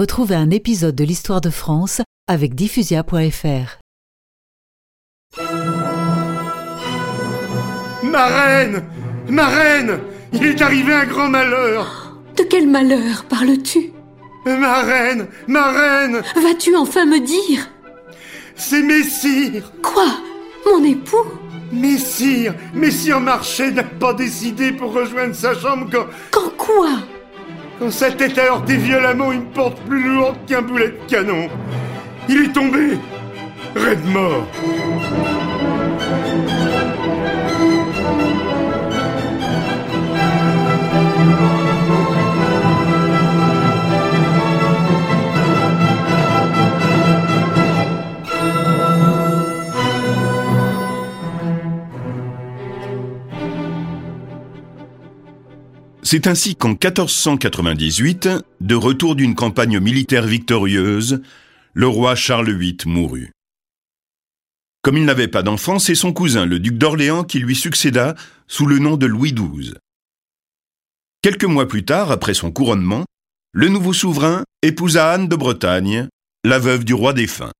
Retrouvez un épisode de l'histoire de France avec diffusia.fr. Ma reine Ma reine Il est arrivé un grand malheur. De quel malheur parles-tu? Ma reine Ma reine. Vas-tu enfin me dire? C'est Messire. Quoi? Mon époux? Messire Messire Marché n'a pas décidé pour rejoindre sa chambre quand... Quand quoi? Quand sa tête a heurté violemment une porte plus lourde qu'un boulet de canon. Il est tombé Raide mort C'est ainsi qu'en 1498, de retour d'une campagne militaire victorieuse, le roi Charles VIII mourut. Comme il n'avait pas d'enfant, c'est son cousin, le duc d'Orléans, qui lui succéda sous le nom de Louis XII. Quelques mois plus tard, après son couronnement, le nouveau souverain épousa Anne de Bretagne, la veuve du roi défunt.